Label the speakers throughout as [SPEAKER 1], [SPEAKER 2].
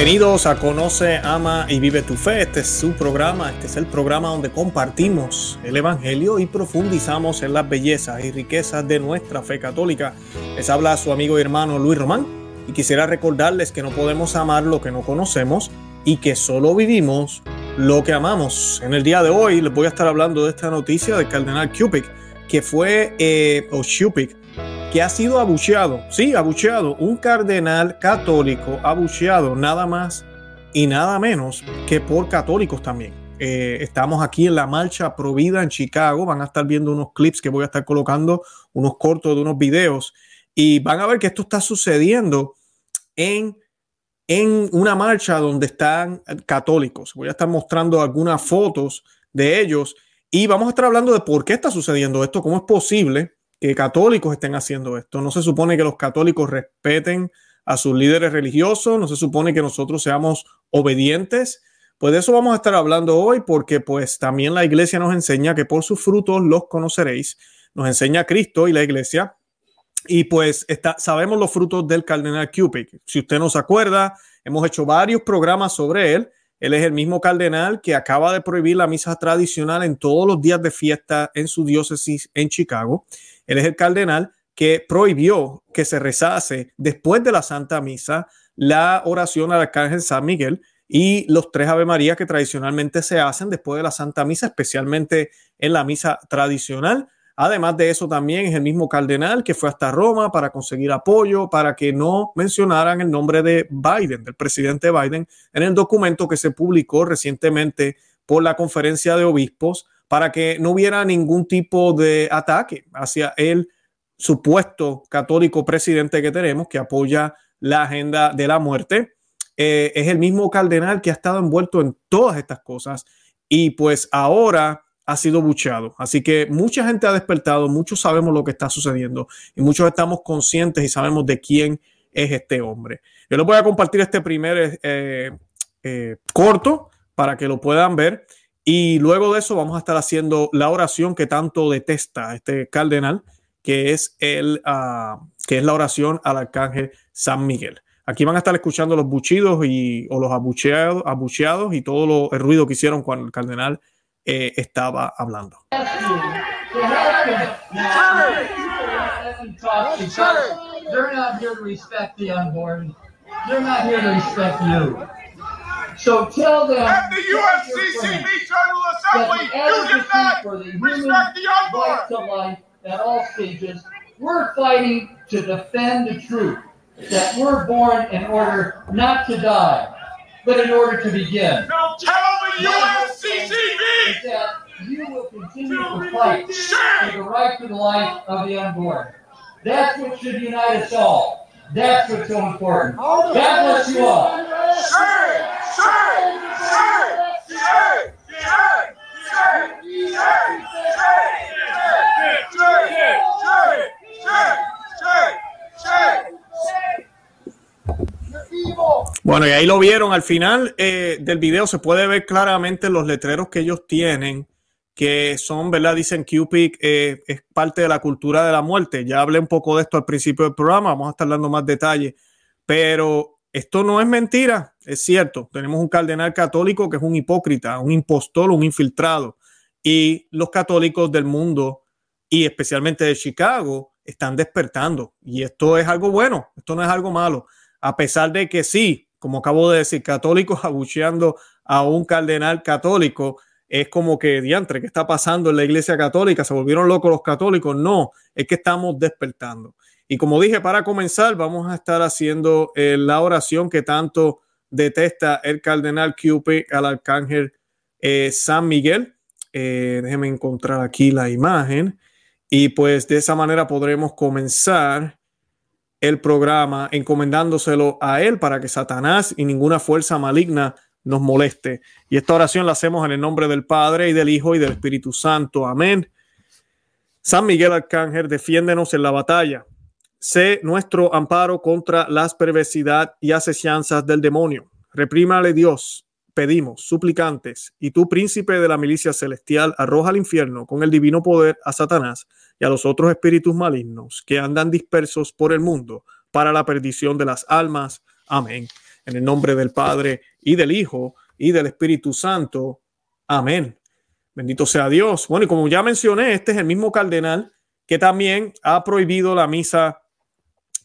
[SPEAKER 1] Bienvenidos a Conoce, Ama y Vive tu Fe. Este es su programa, este es el programa donde compartimos el Evangelio y profundizamos en las bellezas y riquezas de nuestra fe católica. Les habla su amigo y hermano Luis Román y quisiera recordarles que no podemos amar lo que no conocemos y que solo vivimos lo que amamos. En el día de hoy les voy a estar hablando de esta noticia del cardenal Cupid, que fue, eh, o Cupid, que ha sido abucheado, sí, abucheado, un cardenal católico abucheado nada más y nada menos que por católicos también. Eh, estamos aquí en la marcha Provida en Chicago, van a estar viendo unos clips que voy a estar colocando, unos cortos de unos videos, y van a ver que esto está sucediendo en, en una marcha donde están católicos. Voy a estar mostrando algunas fotos de ellos y vamos a estar hablando de por qué está sucediendo esto, cómo es posible que católicos estén haciendo esto. No se supone que los católicos respeten a sus líderes religiosos, no se supone que nosotros seamos obedientes. Pues de eso vamos a estar hablando hoy porque pues también la iglesia nos enseña que por sus frutos los conoceréis. Nos enseña Cristo y la iglesia. Y pues está, sabemos los frutos del cardenal Cupid. Si usted no se acuerda, hemos hecho varios programas sobre él. Él es el mismo cardenal que acaba de prohibir la misa tradicional en todos los días de fiesta en su diócesis en Chicago. Él es el cardenal que prohibió que se rezase después de la Santa Misa la oración al Arcángel San Miguel y los tres Ave María que tradicionalmente se hacen después de la Santa Misa, especialmente en la misa tradicional. Además de eso, también es el mismo cardenal que fue hasta Roma para conseguir apoyo, para que no mencionaran el nombre de Biden, del presidente Biden, en el documento que se publicó recientemente por la conferencia de obispos para que no hubiera ningún tipo de ataque hacia el supuesto católico presidente que tenemos que apoya la agenda de la muerte. Eh, es el mismo cardenal que ha estado envuelto en todas estas cosas y pues ahora ha sido buchado. Así que mucha gente ha despertado, muchos sabemos lo que está sucediendo y muchos estamos conscientes y sabemos de quién es este hombre. Yo les voy a compartir este primer eh, eh, corto para que lo puedan ver. Y luego de eso vamos a estar haciendo la oración que tanto detesta este cardenal, que es, el, uh, que es la oración al arcángel San Miguel. Aquí van a estar escuchando los buchidos y, o los abucheados, abucheados y todo lo, el ruido que hicieron cuando el cardenal eh, estaba hablando. They're not here to respect the unborn. They're not here to respect you. So tell them at the USCCB General Assembly, you cannot for the respect the unborn. Right to life at all stages. We're fighting to defend the truth that we're born in order not to die, but in order to begin. Now tell the USCCB that you will continue to fight for the right to the life of the unborn. That's what should unite us all. That's what's so important. Bueno, y ahí lo vieron al final eh, del video, se puede ver claramente los letreros que ellos tienen, que son, ¿verdad? Dicen Cupid eh, es parte de la cultura de la muerte. Ya hablé un poco de esto al principio del programa, vamos a estar dando más detalles, pero esto no es mentira, es cierto. Tenemos un cardenal católico que es un hipócrita, un impostor, un infiltrado. Y los católicos del mundo y especialmente de Chicago están despertando. Y esto es algo bueno, esto no es algo malo. A pesar de que sí, como acabo de decir, católicos abucheando a un cardenal católico, es como que diantre, ¿qué está pasando en la iglesia católica? ¿Se volvieron locos los católicos? No, es que estamos despertando. Y como dije, para comenzar, vamos a estar haciendo eh, la oración que tanto detesta el cardenal Cupid al arcángel eh, San Miguel. Eh, déjeme encontrar aquí la imagen. Y pues de esa manera podremos comenzar el programa encomendándoselo a él para que Satanás y ninguna fuerza maligna nos moleste. Y esta oración la hacemos en el nombre del Padre y del Hijo y del Espíritu Santo. Amén. San Miguel Arcángel, defiéndenos en la batalla Sé nuestro amparo contra las perversidad y asechanzas del demonio. Reprímale Dios, pedimos, suplicantes, y tú, príncipe de la milicia celestial, arroja al infierno con el divino poder a Satanás y a los otros espíritus malignos que andan dispersos por el mundo para la perdición de las almas. Amén. En el nombre del Padre y del Hijo y del Espíritu Santo. Amén. Bendito sea Dios. Bueno, y como ya mencioné, este es el mismo cardenal que también ha prohibido la misa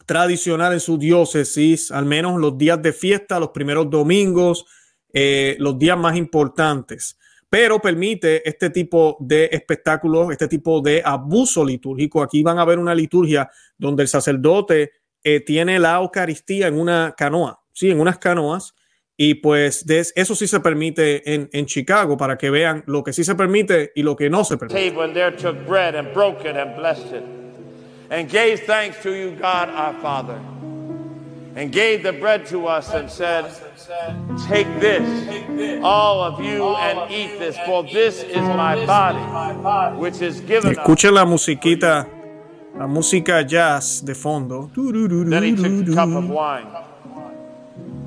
[SPEAKER 1] tradicional en su diócesis, al menos los días de fiesta, los primeros domingos, eh, los días más importantes, pero permite este tipo de espectáculos, este tipo de abuso litúrgico. Aquí van a ver una liturgia donde el sacerdote eh, tiene la Eucaristía en una canoa, sí, en unas canoas. Y pues eso sí se permite en, en, Chicago para que vean lo que sí se permite y lo que no se permite.
[SPEAKER 2] and gave thanks to you, God our Father, and gave the bread to us and said, Take this, all of you, and eat this, for this is my body, which is given
[SPEAKER 1] Escuchen la musiquita, la música jazz de fondo.
[SPEAKER 2] Then he took the cup of wine.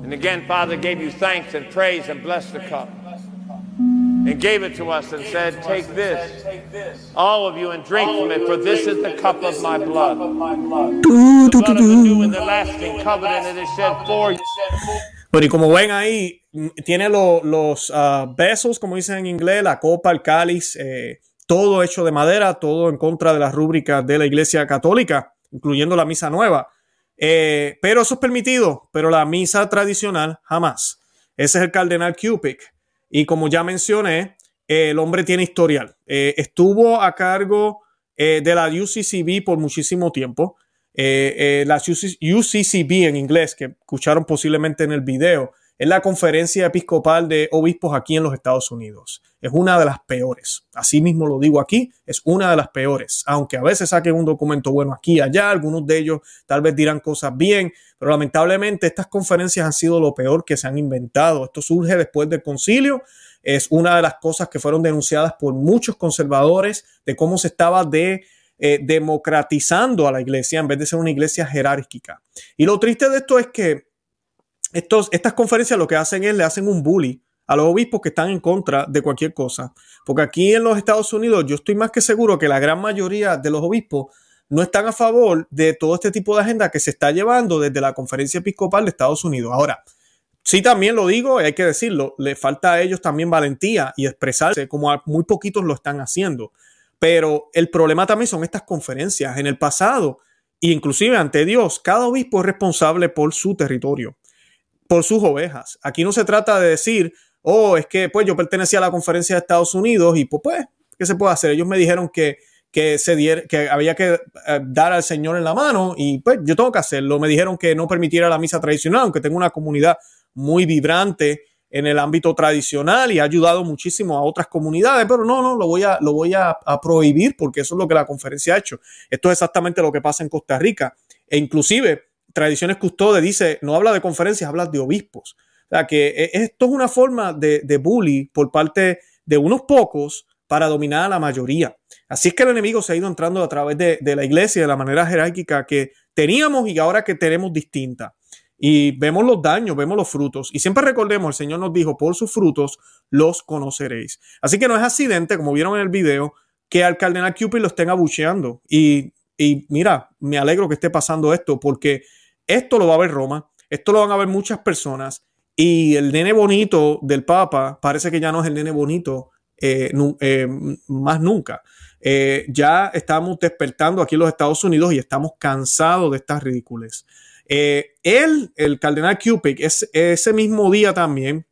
[SPEAKER 2] And again, Father gave you thanks and praise and blessed the cup and gave it to us and said, Take this, all of you, and drink from it, for this is the cup of my blood. The blood of the new and the lasting covenant, it is shed for you.
[SPEAKER 1] Bueno, y como ven ahí, tiene lo, los uh, besos, como dicen en inglés, la copa, el cáliz, eh, todo hecho de madera, todo en contra de las rúbricas de la Iglesia Católica, incluyendo la misa nueva. Eh, pero eso es permitido, pero la misa tradicional jamás. Ese es el cardenal Cupic. Y como ya mencioné, el hombre tiene historial. Eh, estuvo a cargo eh, de la UCCB por muchísimo tiempo. Eh, la UCCB en inglés, que escucharon posiblemente en el video, es la conferencia episcopal de obispos aquí en los Estados Unidos. Es una de las peores. Así mismo lo digo aquí, es una de las peores. Aunque a veces saquen un documento bueno aquí y allá, algunos de ellos tal vez dirán cosas bien, pero lamentablemente estas conferencias han sido lo peor que se han inventado. Esto surge después del concilio. Es una de las cosas que fueron denunciadas por muchos conservadores de cómo se estaba de, eh, democratizando a la iglesia en vez de ser una iglesia jerárquica. Y lo triste de esto es que estos, estas conferencias lo que hacen es le hacen un bully a los obispos que están en contra de cualquier cosa. Porque aquí en los Estados Unidos yo estoy más que seguro que la gran mayoría de los obispos no están a favor de todo este tipo de agenda que se está llevando desde la conferencia episcopal de Estados Unidos. Ahora, sí también lo digo hay que decirlo, le falta a ellos también valentía y expresarse como a muy poquitos lo están haciendo. Pero el problema también son estas conferencias. En el pasado, inclusive ante Dios, cada obispo es responsable por su territorio por sus ovejas. Aquí no se trata de decir, oh, es que pues yo pertenecía a la conferencia de Estados Unidos y pues, pues ¿qué se puede hacer? Ellos me dijeron que, que, se dier, que había que eh, dar al Señor en la mano y pues yo tengo que hacerlo. Me dijeron que no permitiera la misa tradicional, aunque tengo una comunidad muy vibrante en el ámbito tradicional y ha ayudado muchísimo a otras comunidades, pero no, no, lo voy a, lo voy a prohibir porque eso es lo que la conferencia ha hecho. Esto es exactamente lo que pasa en Costa Rica. E inclusive Tradiciones Custode dice, no habla de conferencias, habla de obispos. O sea que e, esto es una forma de, de bully por parte de unos pocos para dominar a la mayoría. Así es que el enemigo se ha ido entrando a través de, de, la iglesia de la manera jerárquica que teníamos y ahora que tenemos distinta. Y vemos los daños, vemos los frutos. Y siempre recordemos, el Señor nos dijo, por sus frutos los conoceréis. Así que no es accidente, como vieron en el video, que al cardenal Cupid lo estén abucheando. Y, y mira, me alegro que esté pasando esto porque esto lo va a ver Roma, esto lo van a ver muchas personas y el nene bonito del Papa parece que ya no es el nene bonito eh, eh, más nunca. Eh, ya estamos despertando aquí en los Estados Unidos y estamos cansados de estas ridículas. él, el cardenal Cupic, ese mismo día también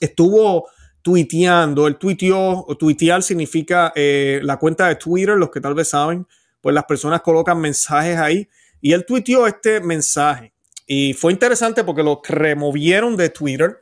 [SPEAKER 1] estuvo tuiteando. El tuiteó, tuitear significa la cuenta de Twitter, los que tal vez saben, pues las personas colocan mensajes ahí y él tuiteó este mensaje. Y fue interesante porque lo removieron de Twitter.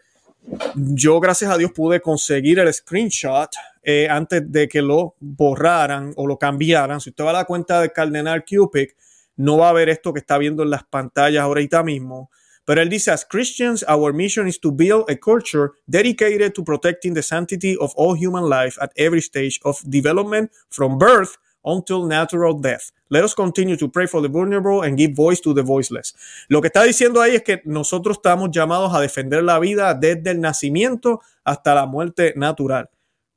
[SPEAKER 1] Yo, gracias a Dios, pude conseguir el screenshot eh, antes de que lo borraran o lo cambiaran. Si usted va a la cuenta de Cardenal Cupic, no va a ver esto que está viendo en las pantallas ahorita mismo. Pero él dice, as Christians, our mission is to build a culture dedicated to protecting the sanctity of all human life at every stage of development from birth until natural death. Let us continue to pray for the vulnerable and give voice to the voiceless. Lo que está diciendo ahí es que nosotros estamos llamados a defender la vida desde el nacimiento hasta la muerte natural.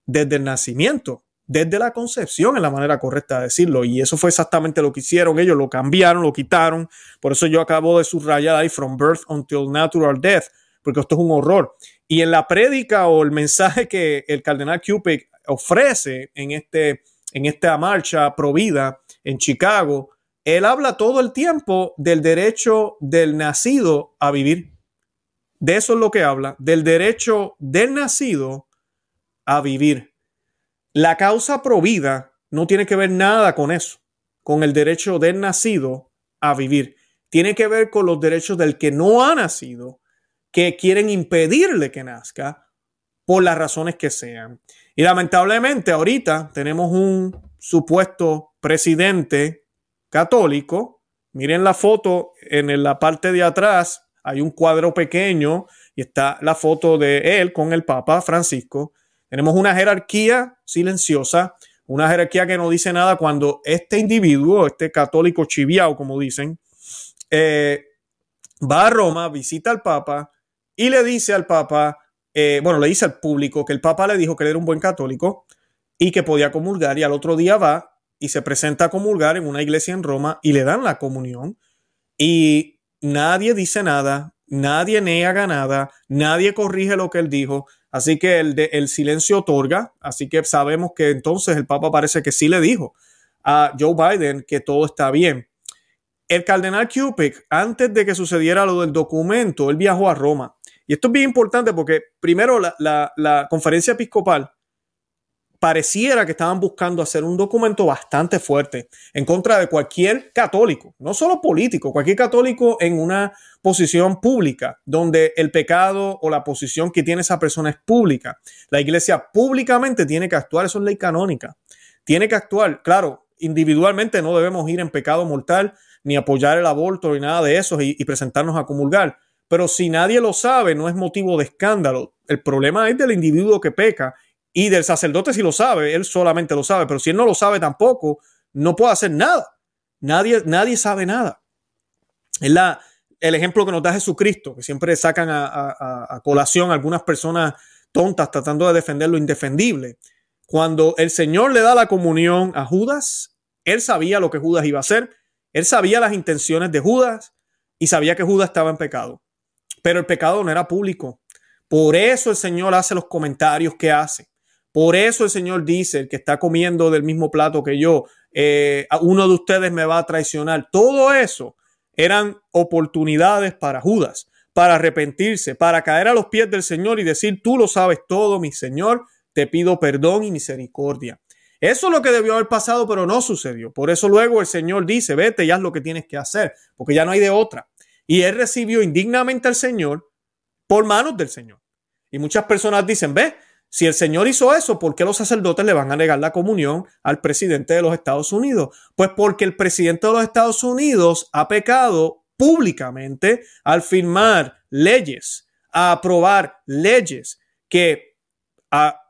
[SPEAKER 1] Desde el nacimiento. desde la concepción, es la manera correcta de decirlo. Y eso fue exactamente lo que hicieron. Ellos lo cambiaron, lo quitaron. Por eso yo acabo de subrayar ahí, from birth until natural death, porque esto es un horror. Y en la prédica o el mensaje que el cardenal Cupid ofrece en, este, en esta marcha provida en Chicago, él habla todo el tiempo del derecho del nacido a vivir. De eso es lo que habla, del derecho del nacido a vivir. La causa provida no tiene que ver nada con eso, con el derecho del nacido a vivir. Tiene que ver con los derechos del que no ha nacido, que quieren impedirle que nazca por las razones que sean. Y lamentablemente ahorita tenemos un supuesto presidente católico. Miren la foto en la parte de atrás, hay un cuadro pequeño y está la foto de él con el Papa Francisco. Tenemos una jerarquía silenciosa, una jerarquía que no dice nada cuando este individuo, este católico chiviao, como dicen, eh, va a Roma, visita al Papa y le dice al Papa, eh, bueno, le dice al público que el Papa le dijo que él era un buen católico y que podía comulgar y al otro día va y se presenta a comulgar en una iglesia en Roma y le dan la comunión. Y nadie dice nada, nadie niega nada, nadie corrige lo que él dijo, así que el, el silencio otorga, así que sabemos que entonces el Papa parece que sí le dijo a Joe Biden que todo está bien. El cardenal Cupid, antes de que sucediera lo del documento, él viajó a Roma y esto es bien importante porque primero la, conferencia episcopal pareciera que estaban buscando hacer un documento bastante fuerte en contra de cualquier católico, no solo político, cualquier católico en una posición pública, donde el pecado o la posición que tiene esa persona es pública. La iglesia públicamente tiene que actuar, eso es ley canónica. Tiene que actuar, claro, individualmente no debemos ir en pecado mortal, ni apoyar el aborto, ni nada de eso, y, y presentarnos a comulgar. Pero si nadie lo sabe, no es motivo de escándalo. El problema es del individuo que peca y del sacerdote si lo sabe, él solamente lo sabe, pero si él no lo sabe tampoco, no puede hacer nada. Nadie, nadie sabe nada. Es la, el ejemplo que nos da Jesucristo, que siempre sacan a, colación algunas personas tontas tratando de defender lo indefendible. Cuando el Señor le da la comunión a Judas, él sabía lo que Judas iba a hacer, él sabía las intenciones de Judas y sabía que Judas estaba en pecado pero el pecado no era público. Por eso el Señor hace los comentarios que hace. Por eso el Señor dice, el que está comiendo del mismo plato que yo, eh, uno de ustedes me va a traicionar. Todo eso eran oportunidades para Judas, para arrepentirse, para caer a los pies del Señor y decir, tú lo sabes todo, mi Señor, te pido perdón y misericordia. Eso es lo que debió haber pasado, pero no sucedió. Por eso luego el Señor dice, vete y haz lo que tienes que hacer, porque ya no hay de otra. Y él recibió indignamente al Señor por manos del Señor. Y muchas personas dicen, ve, si el Señor hizo eso, ¿por qué los sacerdotes le van a negar la comunión al presidente de los Estados Unidos? Pues porque el presidente de los Estados Unidos ha pecado públicamente al firmar leyes, a aprobar leyes que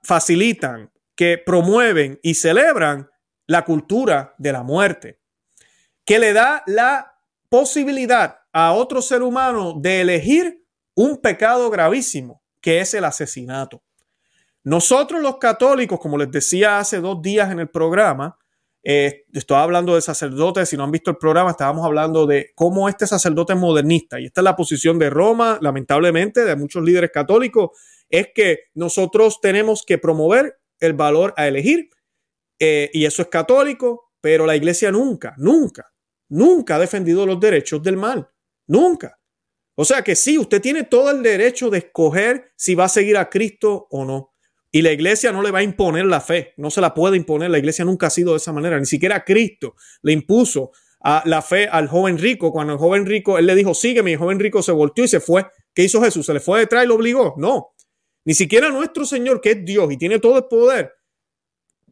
[SPEAKER 1] facilitan, que promueven y celebran la cultura de la muerte, que le da la posibilidad a otro ser humano de elegir un pecado gravísimo, que es el asesinato. Nosotros los católicos, como les decía hace dos días en el programa, eh, estoy hablando de sacerdotes, si no han visto el programa, estábamos hablando de cómo este sacerdote modernista. Y esta es la posición de Roma, lamentablemente, de muchos líderes católicos, es que nosotros tenemos que promover el valor a elegir, eh, y eso es católico, pero la iglesia nunca, nunca, nunca ha defendido los derechos del mal. Nunca. O sea que sí, usted tiene todo el derecho de escoger si va a seguir a Cristo o no. Y la iglesia no le va a imponer la fe, no se la puede imponer. La iglesia nunca ha sido de esa manera. Ni siquiera Cristo le impuso a la fe al joven rico. Cuando el joven rico, él le dijo, sígueme, y el joven rico se volteó y se fue. ¿Qué hizo Jesús? ¿Se le fue detrás y lo obligó? No. Ni siquiera nuestro Señor, que es Dios y tiene todo el poder,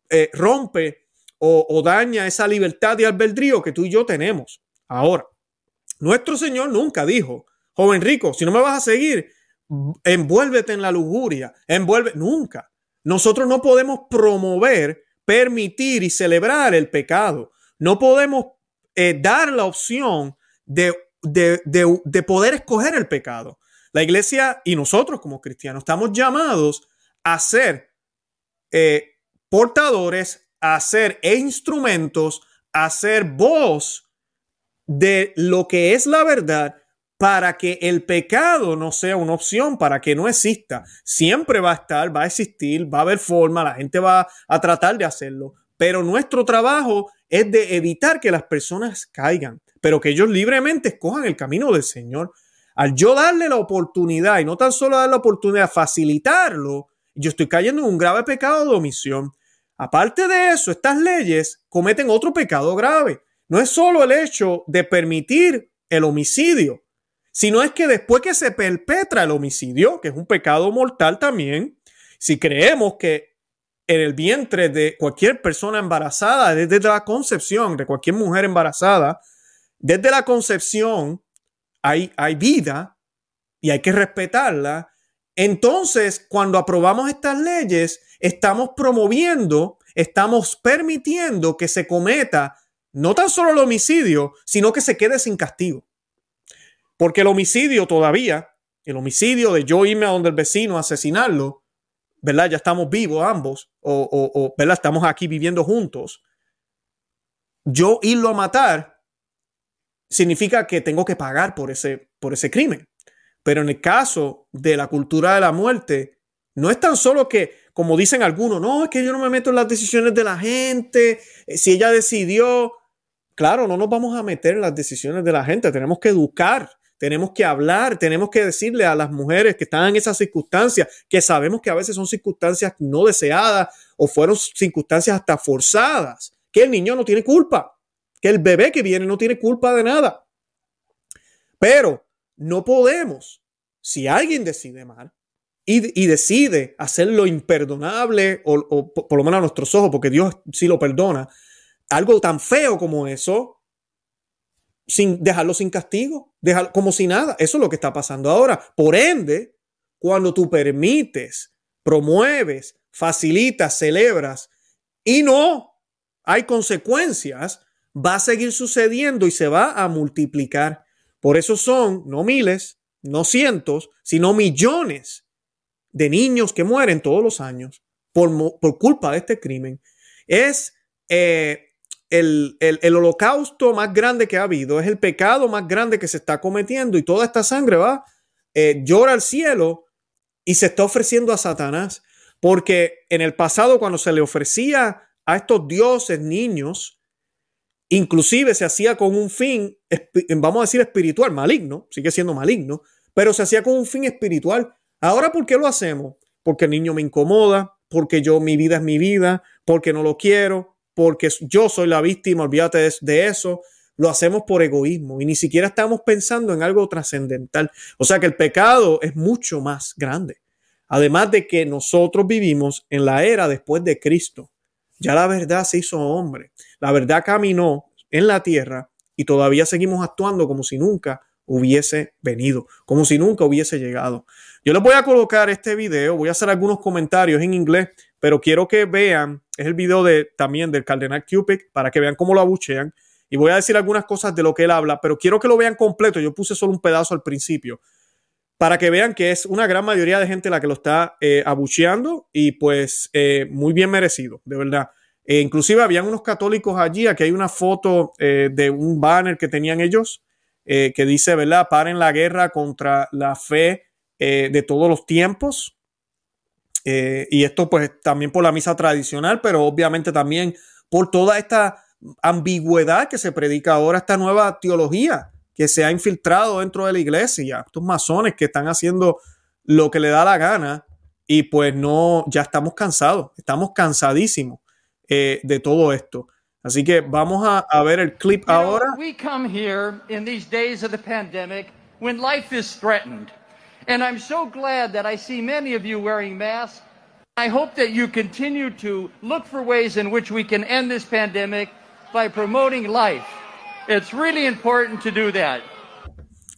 [SPEAKER 1] eh, rompe o, o daña esa libertad de albedrío que tú y yo tenemos. Ahora, nuestro Señor nunca dijo, joven rico, si no me vas a seguir, envuélvete en la lujuria, envuelve, nunca. Nosotros no podemos promover, permitir y celebrar el pecado. No podemos eh, dar la opción de, de, poder escoger el pecado. La iglesia y nosotros como cristianos estamos llamados a ser eh, portadores, a ser instrumentos, a ser voz de lo que es la verdad para que el pecado no sea una opción, para que no exista. Siempre va a estar, va a existir, va a haber forma, la gente va a tratar de hacerlo, pero nuestro trabajo es de evitar que las personas caigan, pero que ellos libremente escojan el camino del Señor. Al yo darle la oportunidad y no tan solo dar la oportunidad, facilitarlo, yo estoy cayendo en un grave pecado de omisión. Aparte de eso, estas leyes cometen otro pecado grave. No es solo el hecho de permitir el homicidio, sino es que después que se perpetra el homicidio, que es un pecado mortal también, si creemos que en el vientre de cualquier persona embarazada, desde la concepción de cualquier mujer embarazada, desde la concepción hay, hay vida y hay que respetarla, entonces cuando aprobamos estas leyes, estamos promoviendo, estamos permitiendo que se cometa no tan solo el homicidio, sino que se quede sin castigo. Porque el homicidio todavía, el homicidio de yo irme a donde el vecino a asesinarlo, ¿verdad? Ya estamos vivos ambos, o, o, ¿verdad? Estamos aquí viviendo juntos. Yo irlo a matar significa que tengo que pagar por ese, por ese crimen. Pero en el caso de la cultura de la muerte, no es tan solo que, como dicen algunos, no, es que yo no me meto en las decisiones de la gente, eh, si ella decidió, claro, no nos vamos a meter en las decisiones de la gente, tenemos que educar tenemos que hablar, tenemos que decirle a las mujeres que están en esas circunstancias, que sabemos que a veces son circunstancias no deseadas o fueron circunstancias hasta forzadas, que el niño no tiene culpa, que el bebé que viene no tiene culpa de nada. Pero no podemos, si alguien decide mal y, decide hacer lo imperdonable, o, o por lo menos a nuestros ojos, porque Dios sí lo perdona, algo tan feo como eso, sin dejarlo sin castigo, dejarlo como si nada. Eso es lo que está pasando ahora. Por ende, cuando tú permites, promueves, facilitas, celebras y no hay consecuencias, va a seguir sucediendo y se va a multiplicar. Por eso son no miles, no cientos, sino millones de niños que mueren todos los años por, por culpa de este crimen. Es eh, el, holocausto más grande que ha habido, es el pecado más grande que se está cometiendo y toda esta sangre va, eh, llora al cielo y se está ofreciendo a Satanás. Porque en el pasado cuando se le ofrecía a estos dioses niños, inclusive se hacía con un fin, vamos a decir espiritual, maligno, sigue siendo maligno, pero se hacía con un fin espiritual. Ahora, ¿por qué lo hacemos? Porque el niño me incomoda, porque yo, mi vida es mi vida, porque no lo quiero, porque yo soy la víctima, olvídate de, eso. Lo hacemos por egoísmo y ni siquiera estamos pensando en algo trascendental. O sea que el pecado es mucho más grande. Además de que nosotros vivimos en la era después de Cristo. Ya la verdad se hizo hombre. La verdad caminó en la tierra y todavía seguimos actuando como si nunca hubiese venido, como si nunca hubiese llegado. Yo les voy a colocar este video, voy a hacer algunos comentarios en inglés pero quiero que vean, es el video de, también del Cardenal Cupid, para que vean cómo lo abuchean. Y voy a decir algunas cosas de lo que él habla, pero quiero que lo vean completo. Yo puse solo un pedazo al principio, para que vean que es una gran mayoría de gente la que lo está eh, abucheando y pues eh, muy bien merecido, de verdad. E inclusive habían unos católicos allí, aquí hay una foto eh, de un banner que tenían ellos, que dice, ¿verdad? Paren la guerra contra la fe de todos los tiempos. Eh, y esto pues también por la misa tradicional, pero obviamente también por toda esta ambigüedad que se predica ahora, esta nueva teología que se ha infiltrado dentro de la iglesia, estos masones que están haciendo lo que le da la gana y pues no, ya estamos cansados, estamos cansadísimos eh, de todo esto. Así que vamos a, a ver el clip ahora. we come here in these days of the pandemic when life is threatened. And I'm so glad that I see many of you wearing masks. I hope that you continue to look for ways in which we can end this pandemic by promoting life. It's really important to do that.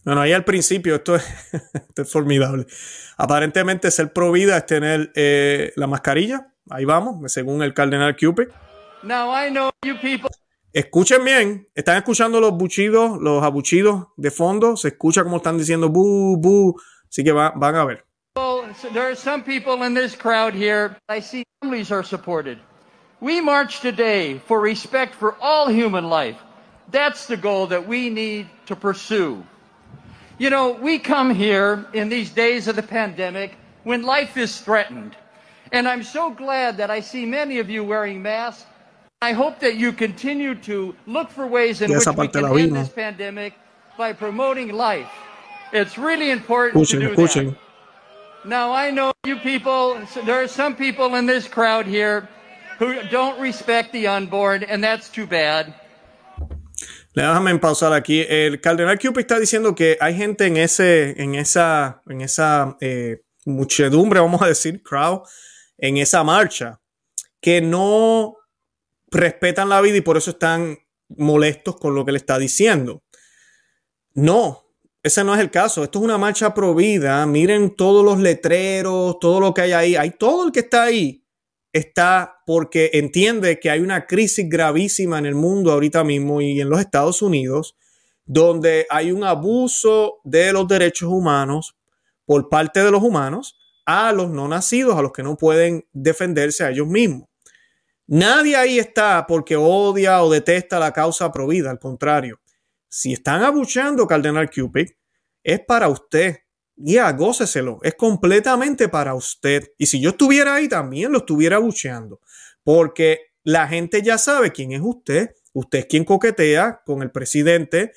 [SPEAKER 1] Bueno, ahí al principio, esto es, esto es formidable. Aparentemente ser pro vida es tener eh, la mascarilla. Ahí vamos, según el cardenal Cupid. Now I know you people. Escuchen bien, están escuchando los buchidos, los abuchidos de fondo. Se escucha como están diciendo bu, bu, Así que va, van a ver.
[SPEAKER 3] Well, there are some people in this crowd here. I see families are supported. We march today for respect for all human life. That's the goal that we need to pursue. You know, we come here in these days of the pandemic when life is threatened. And I'm so glad that I see many of you wearing masks. I hope that you continue to look for ways in which we can end this pandemic by promoting life. It's really important escuchen, to do escuchen. that. Now, I know you people, there are some people in this crowd here who don't respect the unborn, and that's too bad.
[SPEAKER 1] Déjame pausar aquí. El cardenal Cupid está diciendo que hay gente en ese, en esa, en esa eh, muchedumbre, vamos a decir, crowd, en esa marcha, que no respetan la vida y por eso están molestos con lo que le está diciendo. No, ese no es el caso. Esto es una marcha provida. Miren todos los letreros, todo lo que hay ahí. Hay todo el que está ahí está porque entiende que hay una crisis gravísima en el mundo ahorita mismo y en los Estados Unidos, donde hay un abuso de los derechos humanos por parte de los humanos a los no nacidos, a los que no pueden defenderse a ellos mismos. Nadie ahí está porque odia o detesta la causa provida, al contrario. Si están abucheando Cardenal Cupid, es para usted, ya, góceselo. Es completamente para usted. Y si yo estuviera ahí, también lo estuviera bucheando. Porque la gente ya sabe quién es usted. Usted es quien coquetea con el presidente,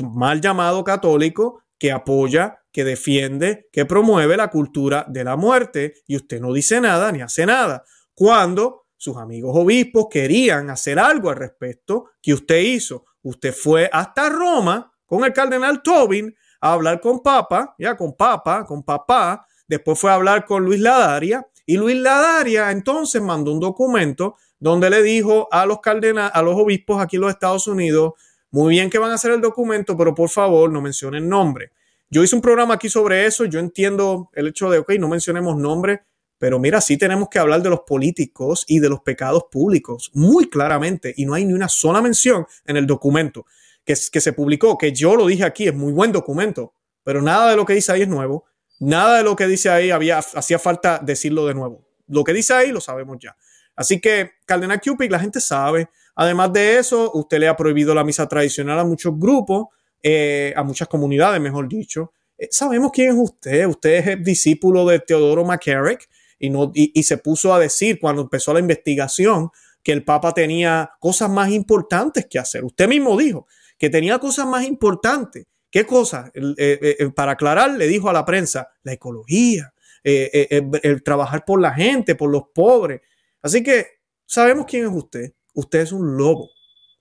[SPEAKER 1] mal llamado católico, que apoya, que defiende, que promueve la cultura de la muerte. Y usted no dice nada ni hace nada. Cuando sus amigos obispos querían hacer algo al respecto, que usted hizo. Usted fue hasta Roma con el cardenal Tobin a hablar con Papa, ya con Papa, con Papá, después fue a hablar con Luis Ladaria y Luis Ladaria entonces mandó un documento donde le dijo a los cardenales, a los obispos aquí en los Estados Unidos, muy bien que van a hacer el documento, pero por favor no mencionen nombre. Yo hice un programa aquí sobre eso, yo entiendo el hecho de, ok, no mencionemos nombre, pero mira, sí tenemos que hablar de los políticos y de los pecados públicos, muy claramente, y no hay ni una sola mención en el documento que, se publicó, que yo lo dije aquí, es muy buen documento, pero nada de lo que dice ahí es nuevo, nada de lo que dice ahí había, hacía falta decirlo de nuevo. Lo que dice ahí lo sabemos ya. Así que Cardenal Cupid, la gente sabe. Además de eso, usted le ha prohibido la misa tradicional a muchos grupos, eh, a muchas comunidades, mejor dicho. Eh, sabemos quién es usted. Usted es el discípulo de Teodoro McCarrick y, no, y se puso a decir cuando empezó la investigación que el Papa tenía cosas más importantes que hacer. Usted mismo dijo, que tenía cosas más importantes. ¿Qué cosas? Eh, eh, eh, para aclarar, le dijo a la prensa, la ecología, el trabajar por la gente, por los pobres. Así que sabemos quién es usted. Usted es un lobo,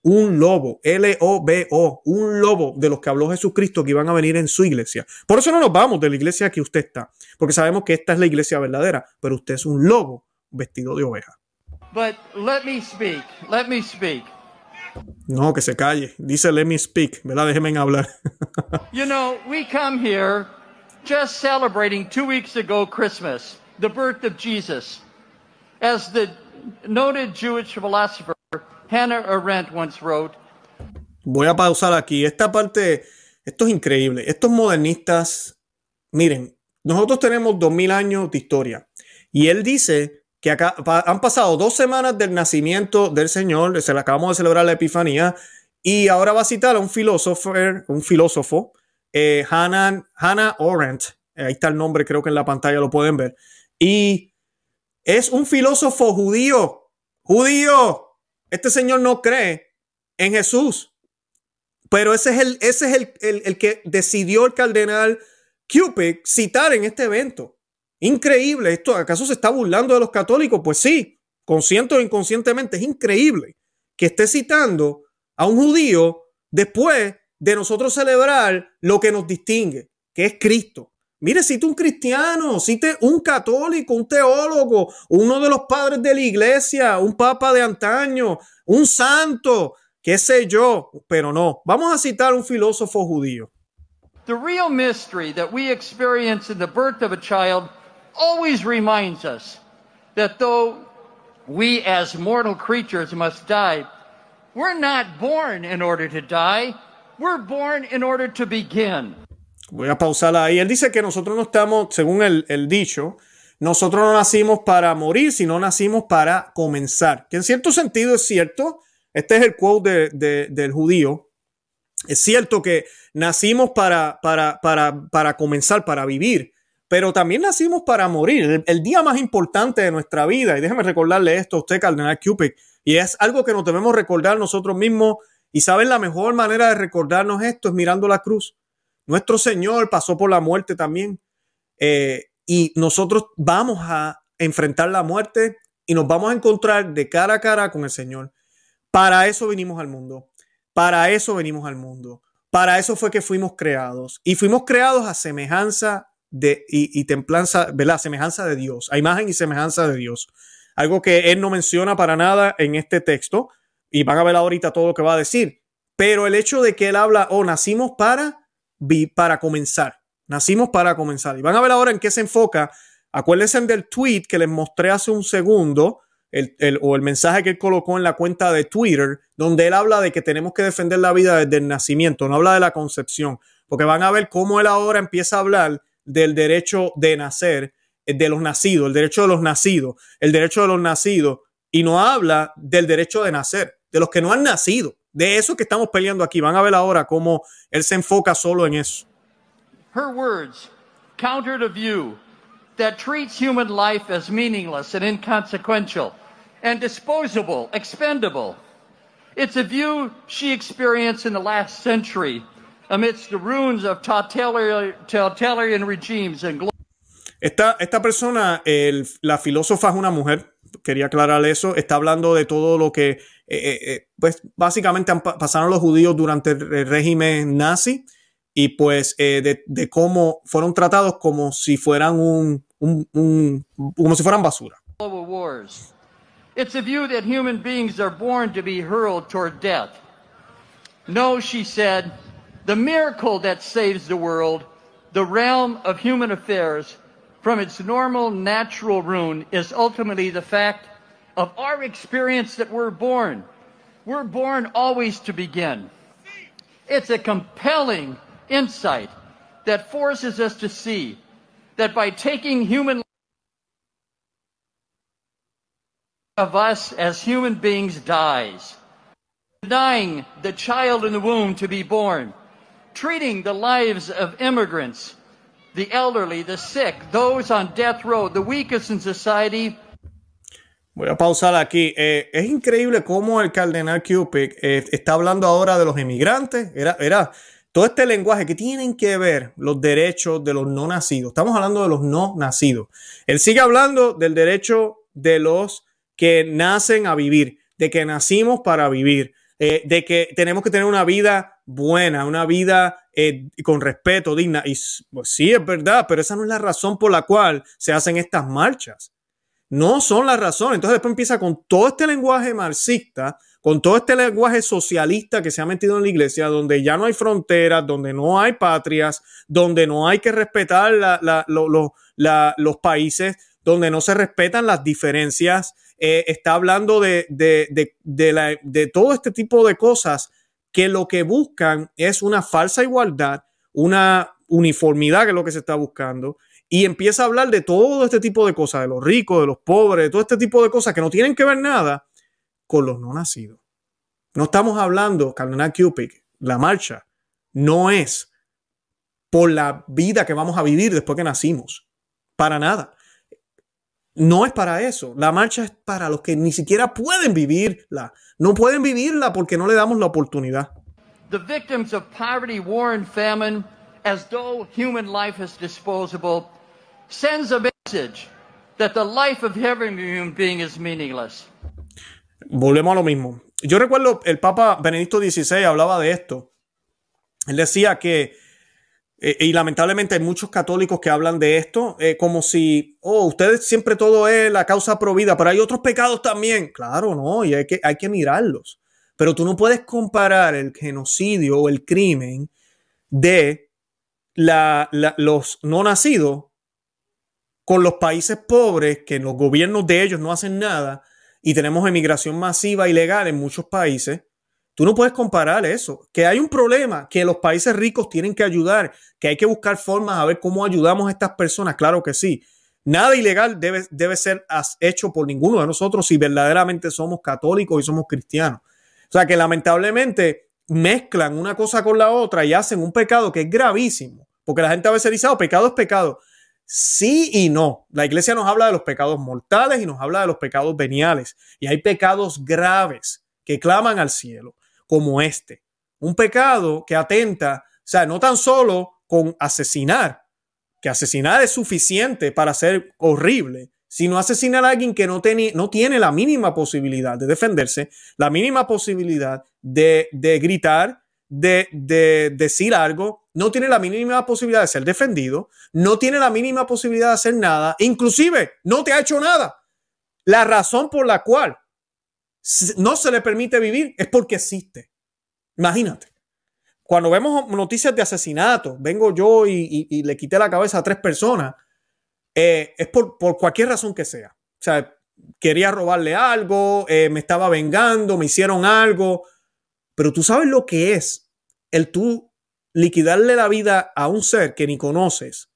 [SPEAKER 1] un lobo, L-O-B-O, un lobo de los que habló Jesucristo que iban a venir en su iglesia. Por eso no nos vamos de la iglesia que usted está, porque sabemos que esta es la iglesia verdadera, pero usted es un lobo vestido de oveja.
[SPEAKER 3] But let me speak, let me speak.
[SPEAKER 1] No, que se calle. Dice let me speak, ¿verdad? Déjenme hablar.
[SPEAKER 3] you know, we come here just celebrating two weeks ago Christmas, the birth of Jesus. As the noted Jewish philosopher Hannah Arendt once wrote.
[SPEAKER 1] Voy a pausar aquí. Esta parte, esto es increíble. Estos modernistas, miren, nosotros tenemos dos mil años de historia. Y él dice que acá han pasado dos semanas del nacimiento del Señor, se le acabamos de celebrar la Epifanía, y ahora va a citar a un filósofo, un filósofo, eh, Hannah, Hannah Arendt, ahí está el nombre, creo que en la pantalla lo pueden ver, y es un filósofo judío, judío. Este señor no cree en Jesús, pero ese es el, ese es el, el, el que decidió el cardenal Cupid citar en este evento. Increíble. ¿Esto acaso se está burlando de los católicos? Pues sí, consciente o inconscientemente, es increíble que esté citando a un judío después de nosotros celebrar lo que nos distingue, que es Cristo. Mire, cite un cristiano, cite un católico, un teólogo, uno de los padres de la iglesia, un papa de antaño, un santo, qué sé yo, pero no. Vamos a citar un filósofo judío.
[SPEAKER 3] The real mystery that we experience in the birth of a child always reminds us that though we as mortal creatures must die, we're not born in order to die, we're born in order to begin.
[SPEAKER 1] Voy a pausar ahí. Él dice que nosotros no estamos, según el, el dicho, nosotros no nacimos para morir, sino nacimos para comenzar. Que en cierto sentido es cierto. Este es el quote del judío. Es cierto que nacimos para, para, para, para comenzar, para vivir, pero también nacimos para morir. El, día más importante de nuestra vida, y déjeme recordarle esto a usted, Cardenal Cupid, y es algo que nos debemos recordar nosotros mismos. Y saben, la mejor manera de recordarnos esto es mirando la cruz. Nuestro Señor pasó por la muerte también. Eh, y nosotros vamos a enfrentar la muerte y nos vamos a encontrar de cara a cara con el Señor. Para eso vinimos al mundo. Para eso venimos al mundo. Para eso fue que fuimos creados. Y fuimos creados a semejanza de, y, templanza, ¿verdad? Semejanza de Dios, a imagen y semejanza de Dios. Algo que él no menciona para nada en este texto. Y van a ver ahorita todo lo que va a decir. Pero el hecho de que él habla, oh, nacimos para, para comenzar. Nacimos para comenzar. Y van a ver ahora en qué se enfoca. Acuérdense del tweet que les mostré hace un segundo, o el mensaje que él colocó en la cuenta de Twitter, donde él habla de que tenemos que defender la vida desde el nacimiento, no habla de la concepción, porque van a ver cómo él ahora empieza a hablar del derecho de nacer, eh, de los nacidos, el derecho de los nacidos, el derecho de los nacidos, y no habla del derecho de nacer, de los que no han nacido, de eso que estamos peleando aquí. Van a ver ahora cómo él se enfoca solo en eso.
[SPEAKER 3] her words countered a view that treats human life as meaningless and inconsequential and disposable, expendable. It's a view she experienced in the last century amidst the ruins of totalitarian regimes and
[SPEAKER 1] Esta, esta persona, el, la filósofa es una mujer, quería aclarar eso, está hablando de todo lo que, eh, eh, eh pues básicamente pasaron los judíos durante el régimen nazi y pues de, cómo fueron tratados como si fueran un como si fueran basura.
[SPEAKER 3] It's a view that human beings are born to be hurled toward death. No, she said, the miracle that saves the world, the realm of human affairs, from its normal natural ruin is ultimately the fact of our experience that we're born. We're born always to begin. It's a compelling insight that forces us to see that by taking human of us as human beings dies, denying the child in the womb to be born, treating the lives of immigrants, the elderly, the sick, those on death row, the weakest in society.
[SPEAKER 1] Voy a pausar aquí. Eh, es increíble cómo el cardenal Cupid eh, está hablando ahora de los emigrantes. Era, era todo este lenguaje que tienen que ver los derechos de los no nacidos. Estamos hablando de los no nacidos. Él sigue hablando del derecho de los que nacen a vivir, de que nacimos para vivir, eh, de que tenemos que tener una vida buena, una vida eh, con respeto, digna. Y pues, sí, es verdad, pero esa no es la razón por la cual se hacen estas marchas. No son la razón. Entonces después empieza con todo este lenguaje marxista con todo este lenguaje socialista que se ha metido en la iglesia, donde ya no hay fronteras, donde no hay patrias, donde no hay que respetar los países, donde no se respetan las diferencias, eh, está hablando de, de todo este tipo de cosas que lo que buscan es una falsa igualdad, una uniformidad que es lo que se está buscando, y empieza a hablar de todo este tipo de cosas, de los ricos, de los pobres, de todo este tipo de cosas que no tienen que ver nada con los no nacidos. No estamos hablando, Cardenal Cupid, la marcha no es por la vida que vamos a vivir después que nacimos. Para nada. No es para eso. La marcha es para los que ni siquiera pueden vivirla. No pueden vivirla porque no le damos la oportunidad.
[SPEAKER 3] The victims of poverty, war, and famine, as though human life is disposable, sends a message that the life of every human being is meaningless.
[SPEAKER 1] Volvemos a lo mismo. Yo recuerdo el Papa Benedicto XVI hablaba de esto. Él decía que, eh, y lamentablemente hay muchos católicos que hablan de esto, eh, como si, oh, ustedes siempre todo es la causa provida, pero hay otros pecados también. Claro, no, y hay que, hay que mirarlos. Pero tú no puedes comparar el genocidio o el crimen de los no nacidos con los países pobres que los gobiernos de ellos no hacen nada y tenemos emigración masiva ilegal en muchos países, tú no puedes comparar eso. Que hay un problema, que los países ricos tienen que ayudar, que hay que buscar formas a ver cómo ayudamos a estas personas, claro que sí. Nada ilegal debe, debe ser hecho por ninguno de nosotros si verdaderamente somos católicos y somos cristianos. O sea que lamentablemente mezclan una cosa con la otra y hacen un pecado que es gravísimo. Porque la gente a veces dice, oh, pecado es pecado. Sí y no. La iglesia nos habla de los pecados mortales y nos habla de los pecados veniales. Y hay pecados graves que claman al cielo, como este. Un pecado que atenta, o sea, no tan solo con asesinar, que asesinar es suficiente para ser horrible, sino asesinar a alguien que no, tiene, no tiene la mínima posibilidad de defenderse, la mínima posibilidad de, de gritar, de, de, decir algo, no tiene la mínima posibilidad de ser defendido, no tiene la mínima posibilidad de hacer nada, inclusive no te ha hecho nada. La razón por la cual no se le permite vivir es porque existe. Imagínate. Cuando vemos noticias de asesinato, vengo yo y, le quité la cabeza a tres personas, eh, es por, cualquier razón que sea. O sea, quería robarle algo, eh, me estaba vengando, me hicieron algo. Pero tú sabes lo que es el tú liquidarle la vida a un ser que ni conoces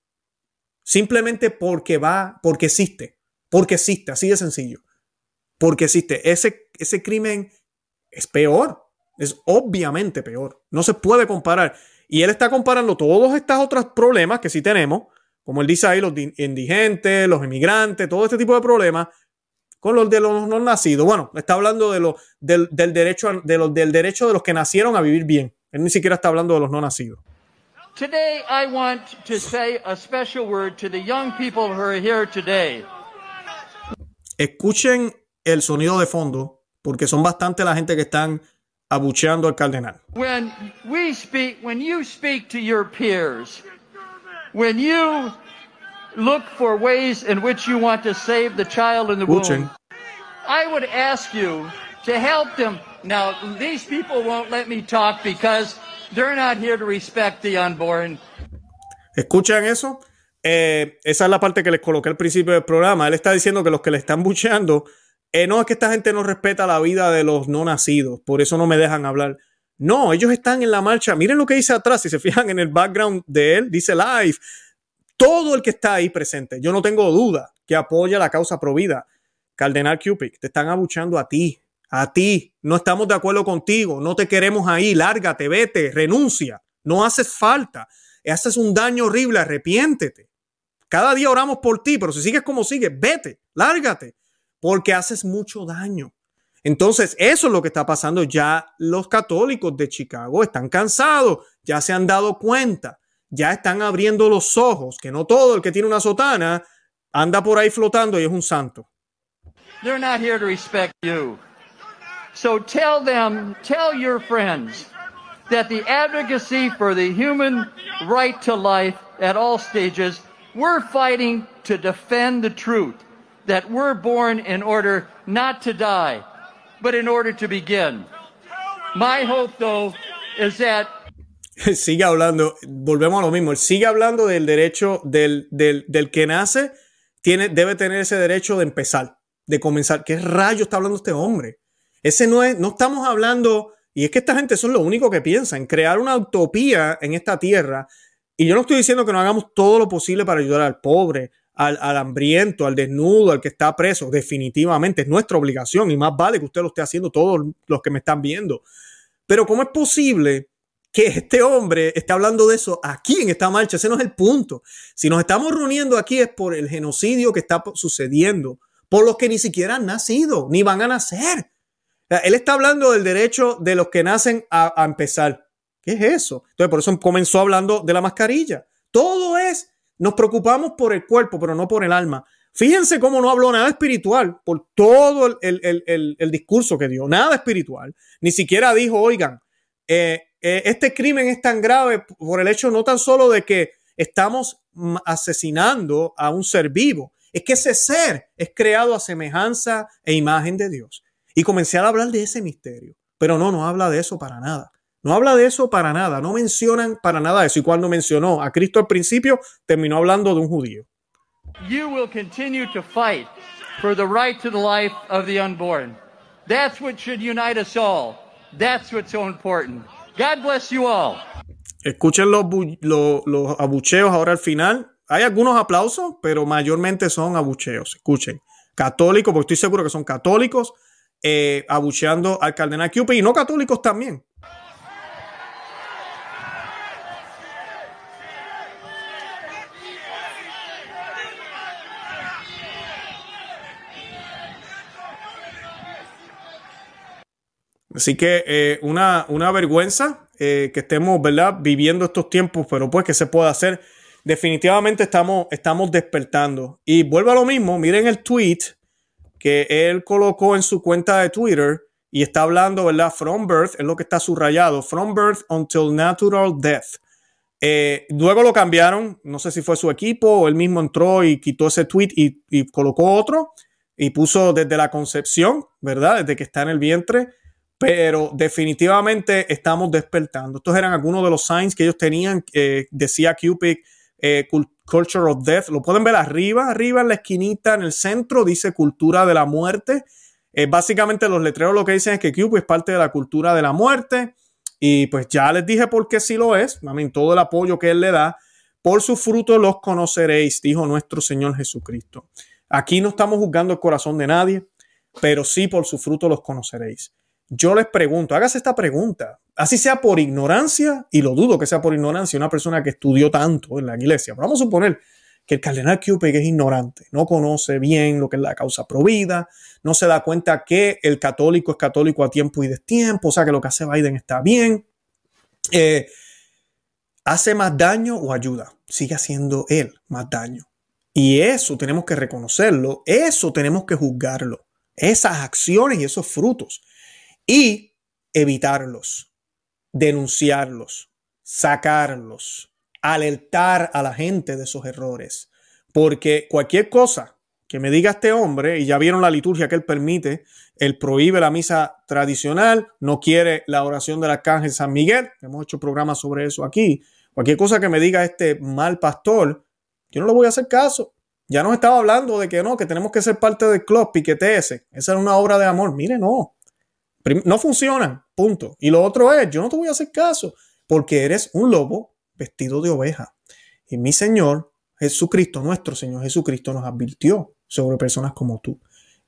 [SPEAKER 1] simplemente porque va, porque existe, porque existe, así de sencillo. Porque existe. Ese, ese crimen es peor, es obviamente peor. No se puede comparar. Y él está comparando todos estos otros problemas que sí tenemos, como él dice ahí, los indigentes, los inmigrantes, todo este tipo de problemas, con los de los no nacidos. Bueno, está hablando de lo, del, del, derecho, de los, del derecho de los que nacieron a vivir bien. Él ni siquiera está hablando de los no nacidos.
[SPEAKER 3] Today I want to say a special word to the young people who are here today.
[SPEAKER 1] Escuchen el sonido de fondo, porque son bastante la gente que están abucheando al cardenal.
[SPEAKER 3] When we speak, when you speak to your peers, when you look for ways in which you want to save the child in the womb, I would ask you to help them. Now, these people won't let me talk because they're not here to respect the unborn.
[SPEAKER 1] ¿Escuchan eso? Eh, esa es la parte que les coloqué al principio del programa. Él está diciendo que los que le están bucheando, eh, no es que esta gente no respeta la vida de los no nacidos, por eso no me dejan hablar. No, ellos están en la marcha. Miren lo que dice atrás, si se fijan en el background de él, dice live todo el que está ahí presente, yo no tengo duda que apoya la causa provida. Cardenal Cupid, te están abuchando a ti, a ti. No estamos de acuerdo contigo, no te queremos ahí, lárgate, vete, renuncia. No haces falta. Haces un daño horrible, arrepiéntete. Cada día oramos por ti, pero si sigues como sigues, vete, lárgate, porque haces mucho daño. Entonces, eso es lo que está pasando. Ya los católicos de Chicago están cansados, ya se han dado cuenta ya están abriendo los ojos, que no todo el que tiene una sotana anda por ahí flotando y es un santo.
[SPEAKER 3] They're not here to respect you. So tell them, tell your friends that the advocacy for the human right to life at all stages, we're fighting to defend the truth that we're born in order not to die, but in order to begin. My hope, though, is that
[SPEAKER 1] sigue hablando, volvemos a lo mismo, él sigue hablando del derecho del, del, del, que nace, tiene, debe tener ese derecho de empezar, de comenzar. ¿Qué rayo está hablando este hombre? Ese no es, no estamos hablando, y es que esta gente son lo único que piensa, en crear una utopía en esta tierra. Y yo no estoy diciendo que no hagamos todo lo posible para ayudar al pobre, al, al, hambriento, al desnudo, al que está preso. Definitivamente es nuestra obligación y más vale que usted lo esté haciendo todos los que me están viendo. Pero ¿cómo es posible que este hombre está hablando de eso aquí en esta marcha. Ese no es el punto. Si nos estamos reuniendo aquí es por el genocidio que está sucediendo, por los que ni siquiera han nacido, ni van a nacer. Él está hablando del derecho de los que nacen a, empezar. ¿Qué es eso? Entonces, por eso comenzó hablando de la mascarilla. Todo es, nos preocupamos por el cuerpo, pero no por el alma. Fíjense cómo no habló nada espiritual por todo el, el discurso que dio, nada espiritual. Ni siquiera dijo, oigan, eh, eh, este crimen es tan grave por el hecho no tan solo de que estamos asesinando a un ser vivo, es que ese ser es creado a semejanza e imagen de Dios. Y comencé a hablar de ese misterio, pero no, no habla de eso para nada. No habla de eso para nada, no mencionan para nada eso. Y cuando mencionó a Cristo al principio, terminó hablando de un judío.
[SPEAKER 3] You will continue to fight for the right to the life of the unborn. That's what should unite us all. That's what's so important. God bless you all.
[SPEAKER 1] Escuchen los, abucheos ahora al final Hay algunos aplausos, pero mayormente son abucheos. Escuchen, católicos, porque estoy seguro que son católicos, eh, abucheando al cardenal Cupid y no católicos también. Así que eh, una, una, vergüenza eh, que estemos, ¿verdad? Viviendo estos tiempos, pero pues que se puede hacer. Definitivamente estamos, estamos despertando. Y vuelvo a lo mismo, miren el tweet que él colocó en su cuenta de Twitter y está hablando, ¿verdad? From birth, es lo que está subrayado, from birth until natural death. Eh, luego lo cambiaron, no sé si fue su equipo o él mismo entró y quitó ese tweet y, y colocó otro y puso desde la concepción, ¿verdad? Desde que está en el vientre pero definitivamente estamos despertando. Estos eran algunos de los signs que ellos tenían. decía Cupid, eh, Culture of Death. Lo pueden ver arriba, arriba en la esquinita, en el centro, dice Cultura de la Muerte. Eh, básicamente los letreros lo que dicen es que Cupid es parte de la cultura de la muerte. Y pues ya les dije por qué sí lo es. Mamen, todo el apoyo que él le da. Por sus frutos los conoceréis, dijo nuestro Señor Jesucristo. Aquí no estamos juzgando el corazón de nadie, pero sí por su fruto los conoceréis yo les pregunto, hágase esta pregunta, así sea por ignorancia, y lo dudo que sea por ignorancia, una persona que estudió tanto en la iglesia, vamos a suponer que el cardenal Cupid es ignorante, no conoce bien lo que es la causa provida, no se da cuenta que el católico es católico a tiempo y destiempo, o sea que lo que hace Biden está bien. Eh, ¿Hace más daño o ayuda? Sigue haciendo él más daño. Y eso tenemos que reconocerlo, eso tenemos que juzgarlo, esas acciones y esos frutos y evitarlos, denunciarlos, sacarlos, alertar a la gente de esos errores. Porque cualquier cosa que me diga este hombre, y ya vieron la liturgia que él permite, él prohíbe la misa tradicional, no quiere la oración del arcángel San Miguel, hemos hecho programas sobre eso aquí. Cualquier cosa que me diga este mal pastor, yo no le voy a hacer caso. Ya nos estaba hablando de que no, que tenemos que ser parte del club, piquete ese. Esa era una obra de amor. Mire, no no funcionan, punto. Y lo otro es, yo no te voy a hacer caso porque eres un lobo vestido de oveja. Y mi Señor Jesucristo, nuestro Señor Jesucristo, nos advirtió sobre personas como tú.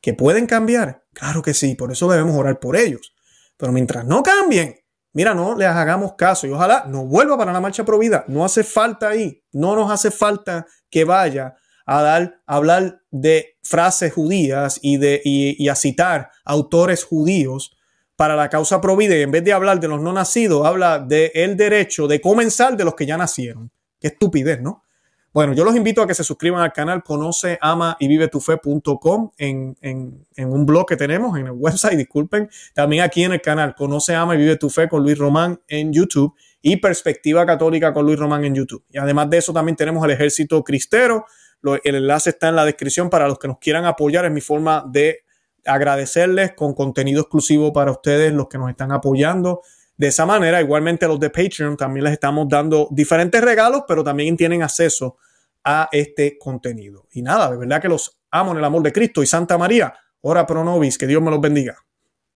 [SPEAKER 1] ¿Que pueden cambiar? Claro que sí, por eso debemos orar por ellos. Pero mientras no cambien, mira, no les hagamos caso y ojalá no vuelva para la marcha provida. No hace falta ahí, no nos hace falta que vaya a, dar, hablar de frases judías y, de, y a citar autores judíos para la causa provide, en vez de hablar de los no nacidos, habla del el derecho de comenzar de los que ya nacieron. Qué estupidez, ¿no? Bueno, yo los invito a que se suscriban al canal Conoce, Ama y Vive Tu Fe.com en, en, en, un blog que tenemos en el website, disculpen. También aquí en el canal Conoce, Ama y Vive Tu Fe con Luis Román en YouTube y Perspectiva Católica con Luis Román en YouTube. Y además de eso también tenemos el Ejército Cristero. el enlace está en la descripción para los que nos quieran apoyar. en mi forma de agradecerles con contenido exclusivo para ustedes, los que nos están apoyando. De esa manera, igualmente los de Patreon también les estamos dando diferentes regalos, pero también tienen acceso a este contenido. Y nada, de verdad que los amo en el amor de Cristo y Santa María. Ora pro nobis, que Dios me los bendiga.